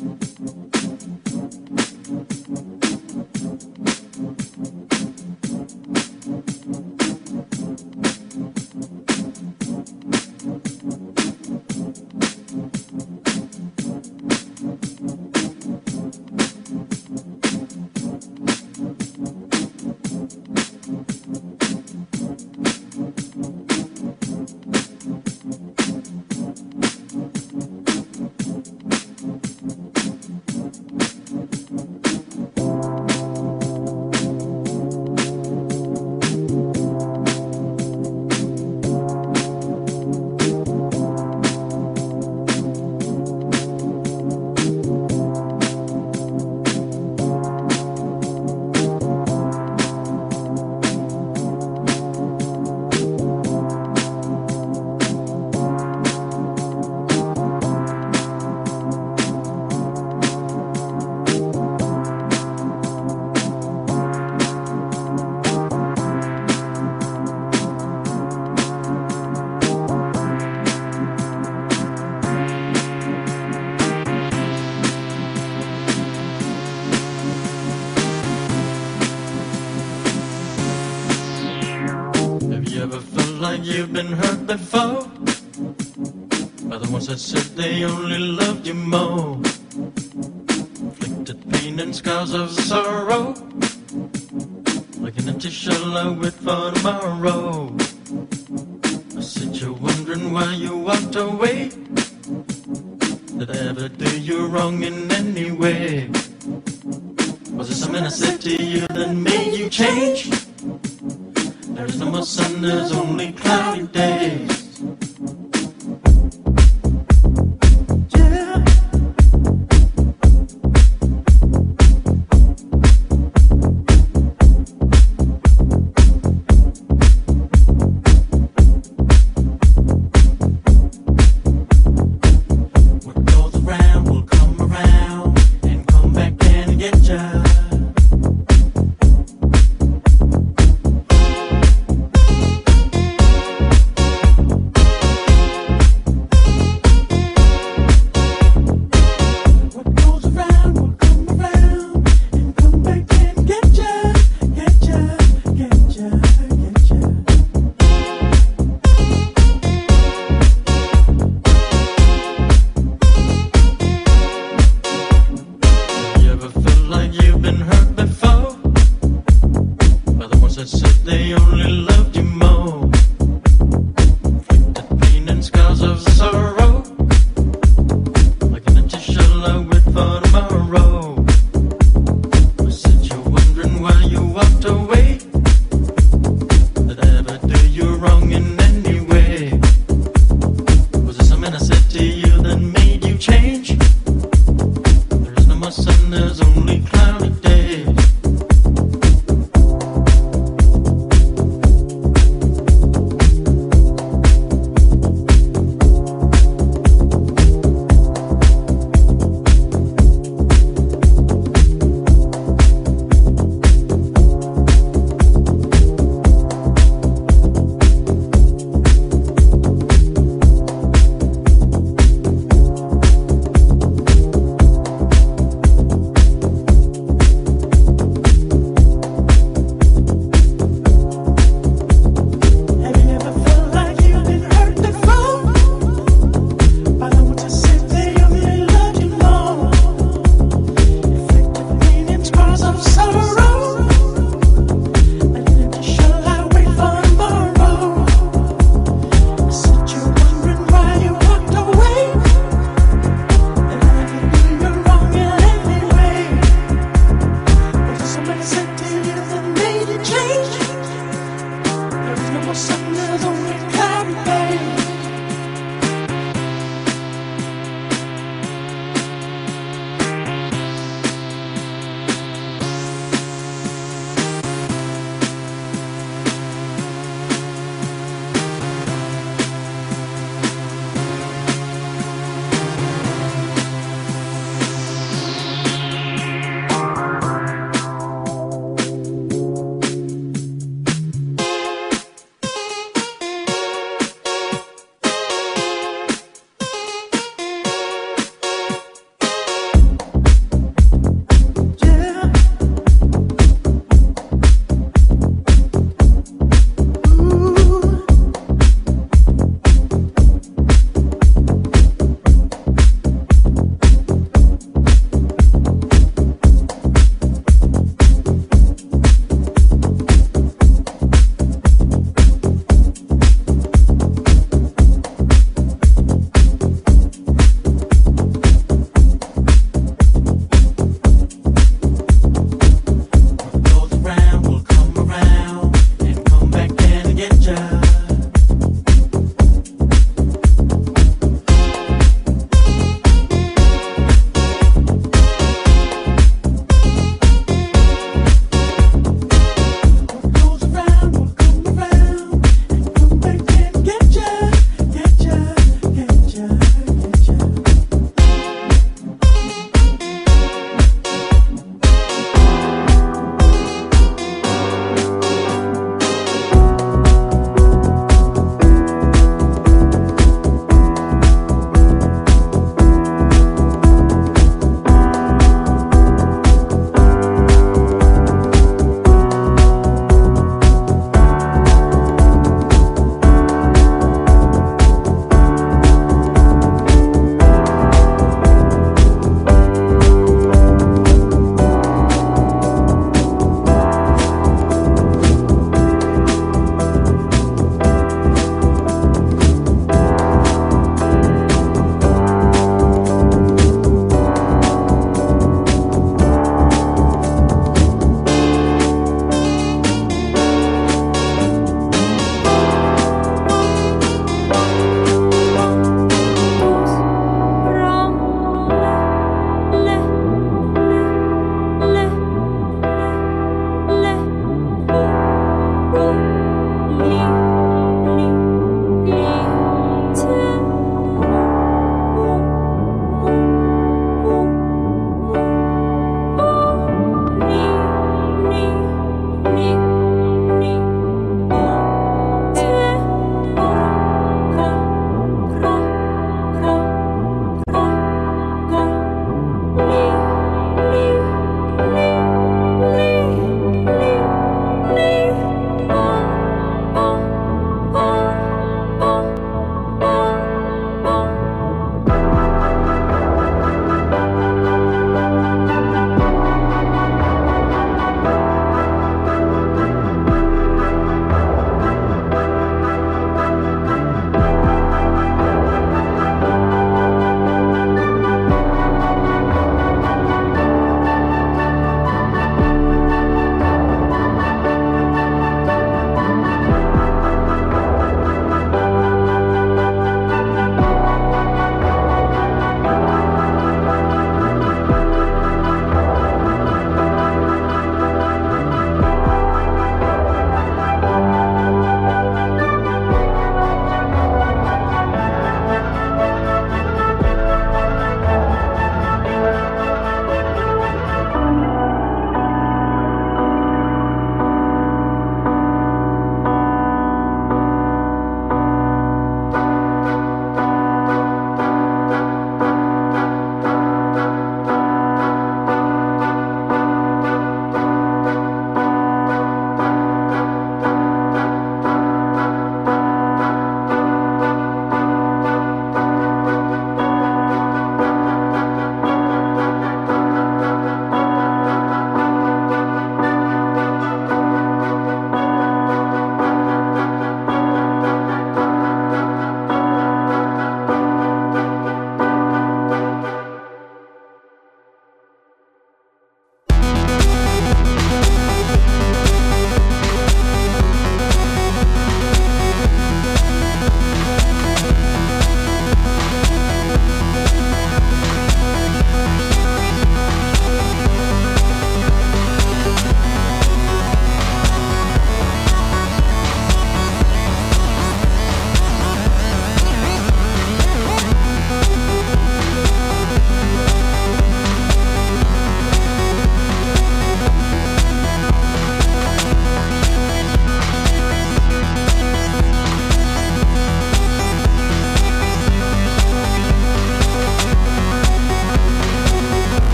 Have There is no more sun, there's only cloudy days.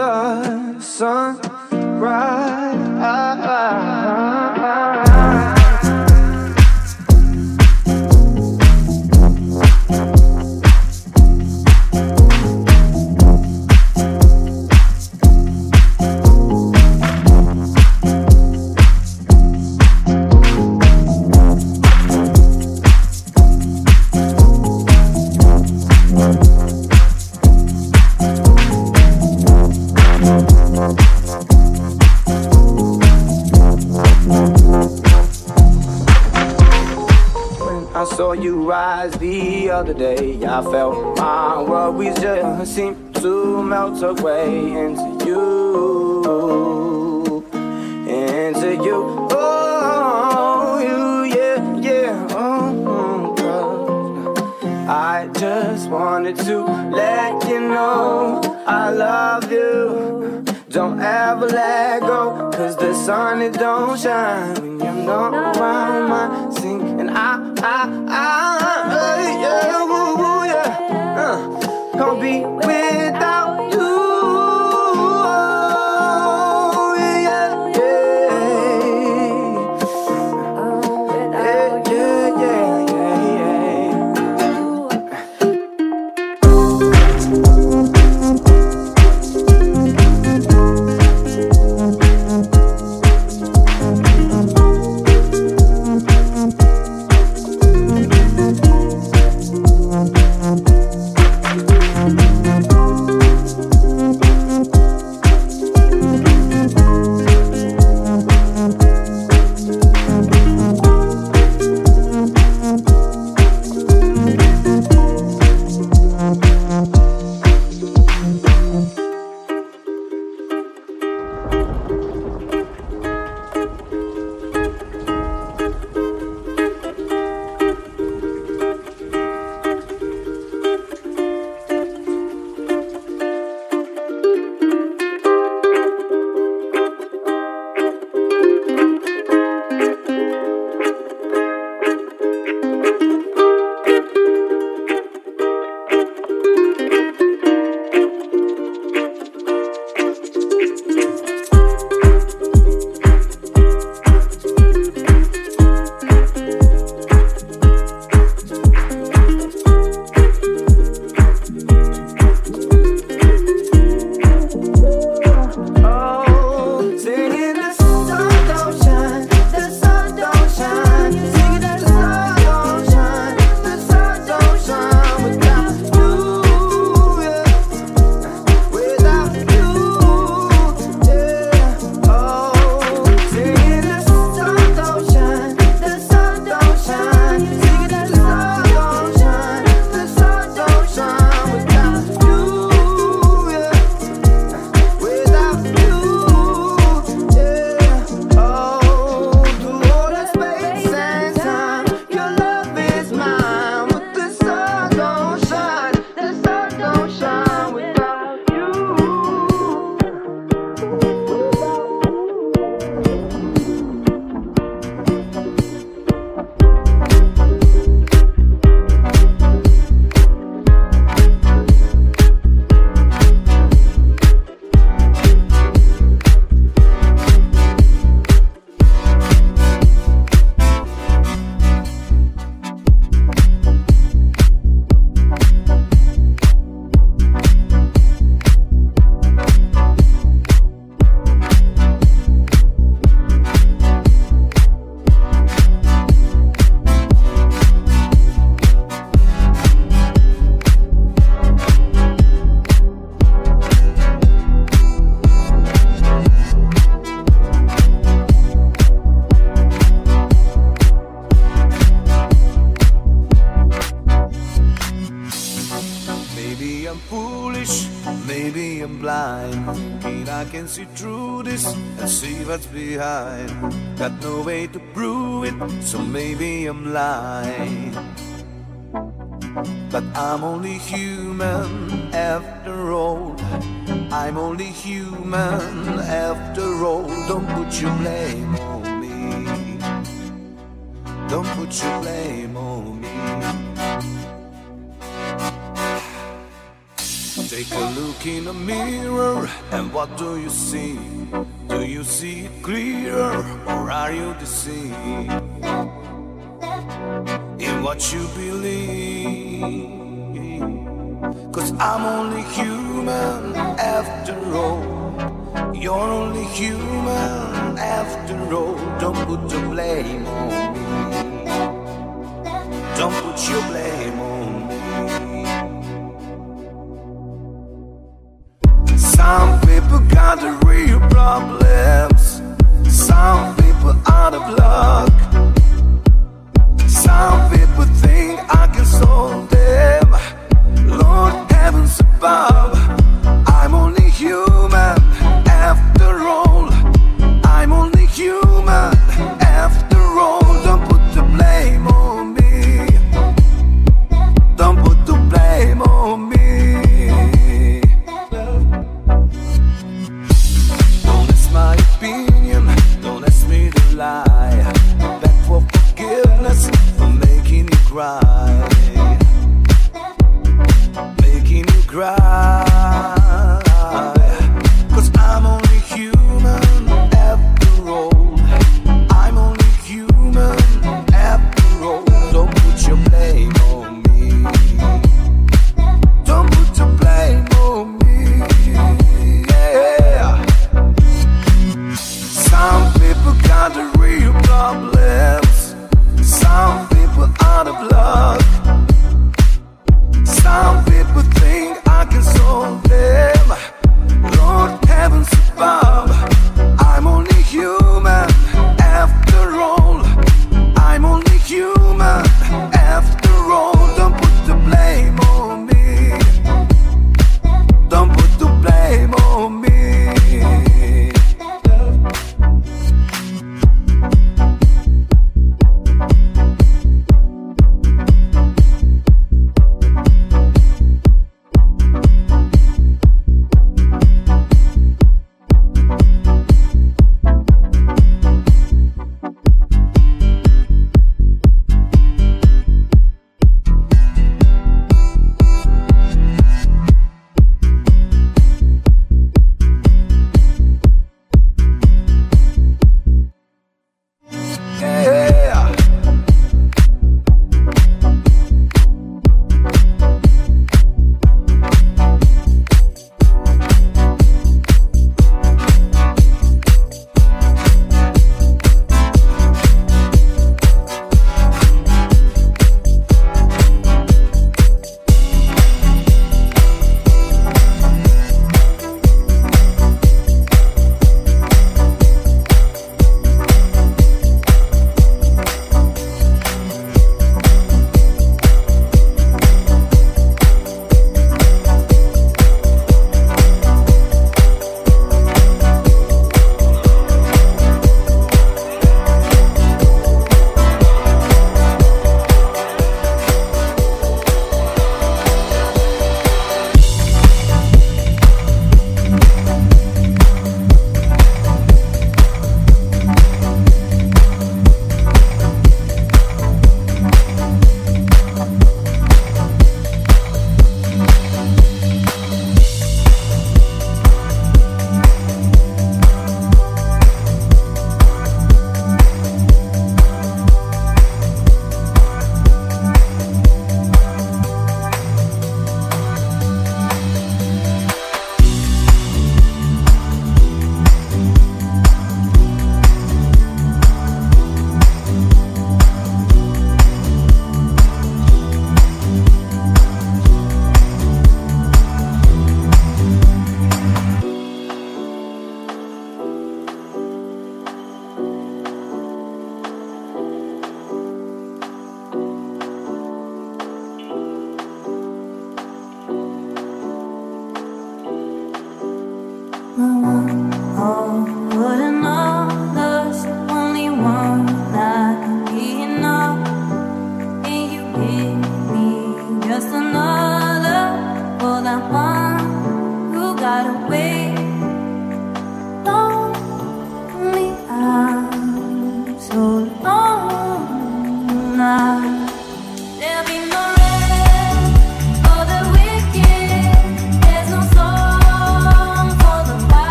Other seem to melt away put your blame on me. Don't put your blame on me. Take a look in the mirror, and what do you see? Do you see it clearer, or are you deceived in what you believe? Cause I'm only human after all. You're only human after all. Don't put the blame on me. Don't put your blame on me. Some people got the real problems.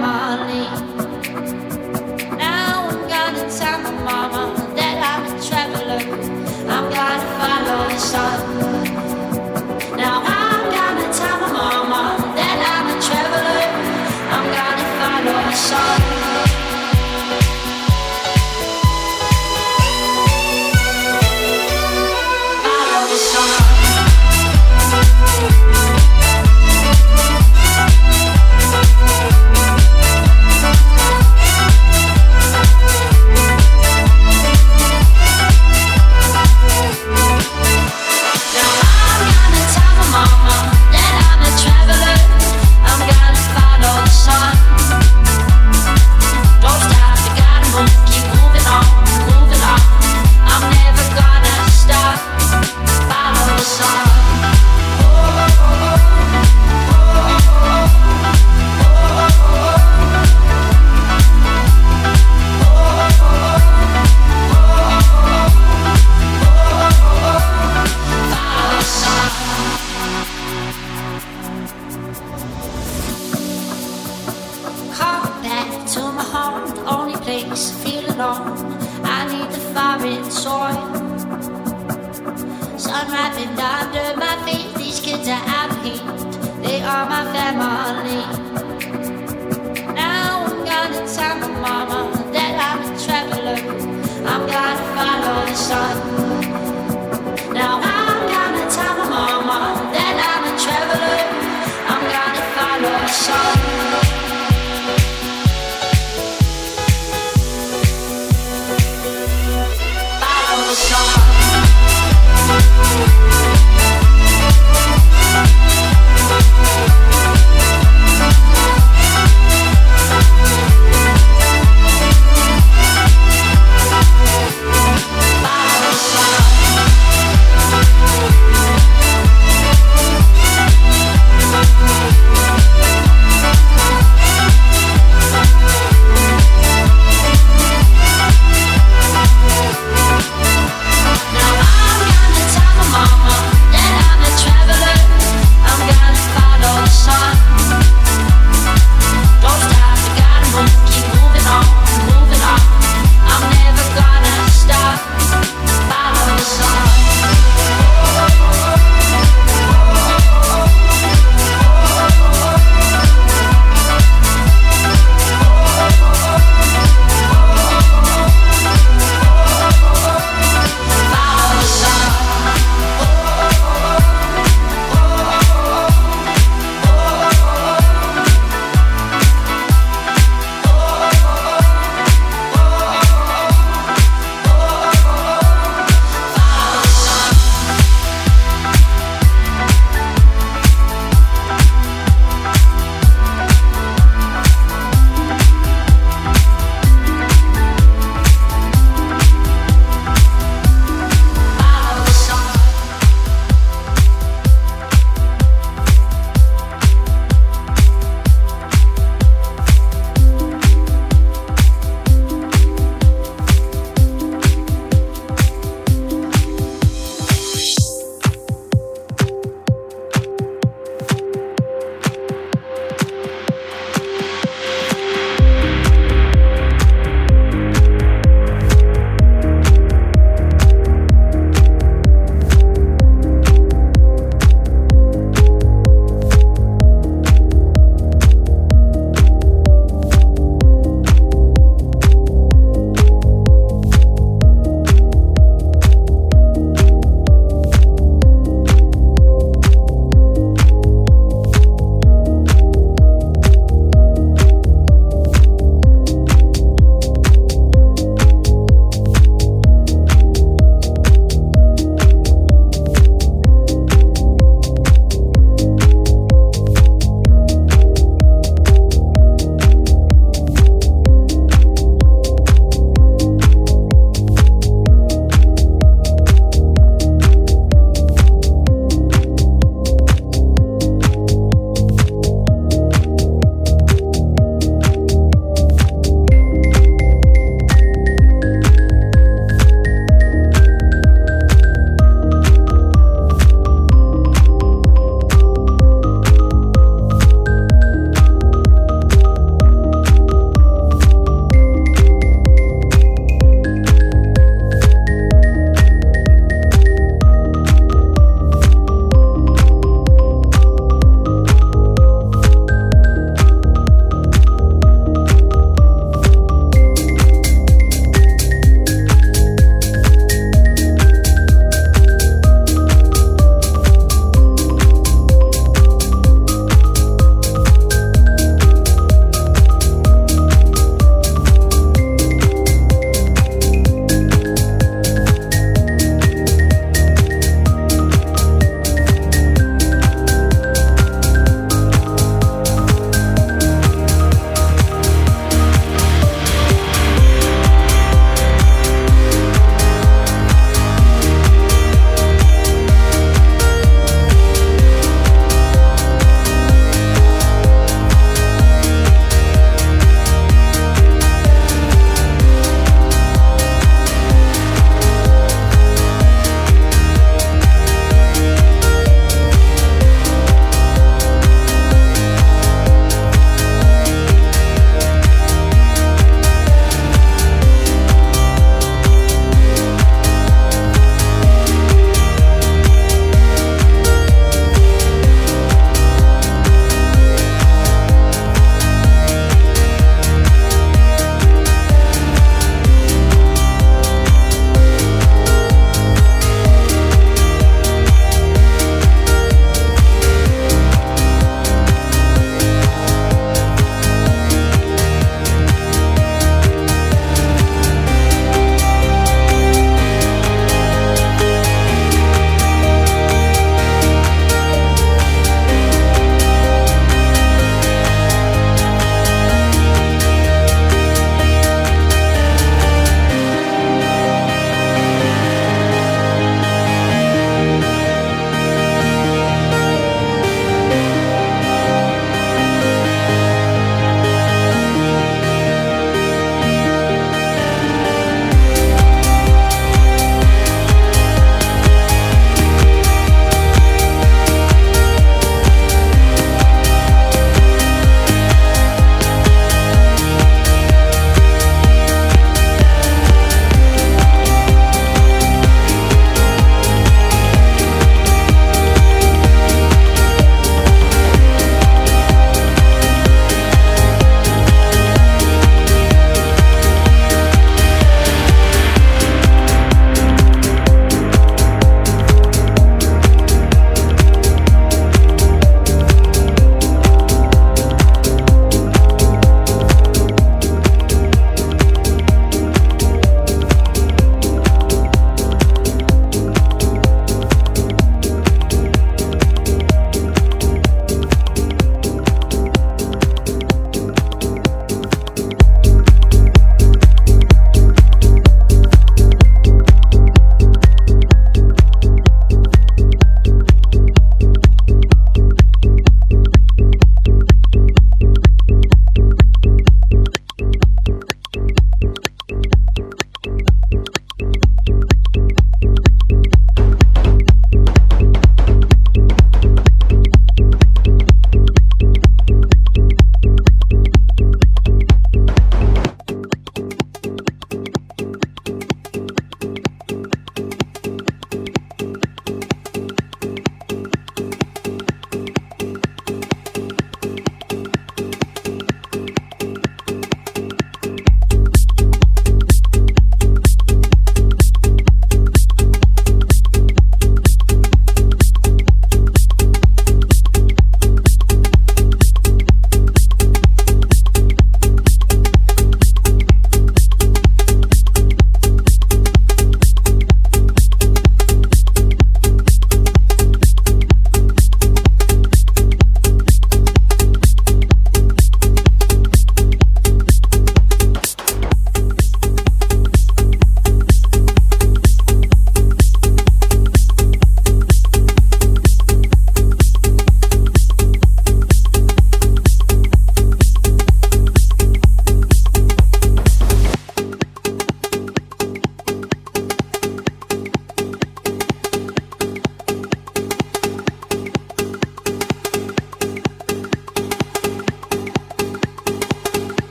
money.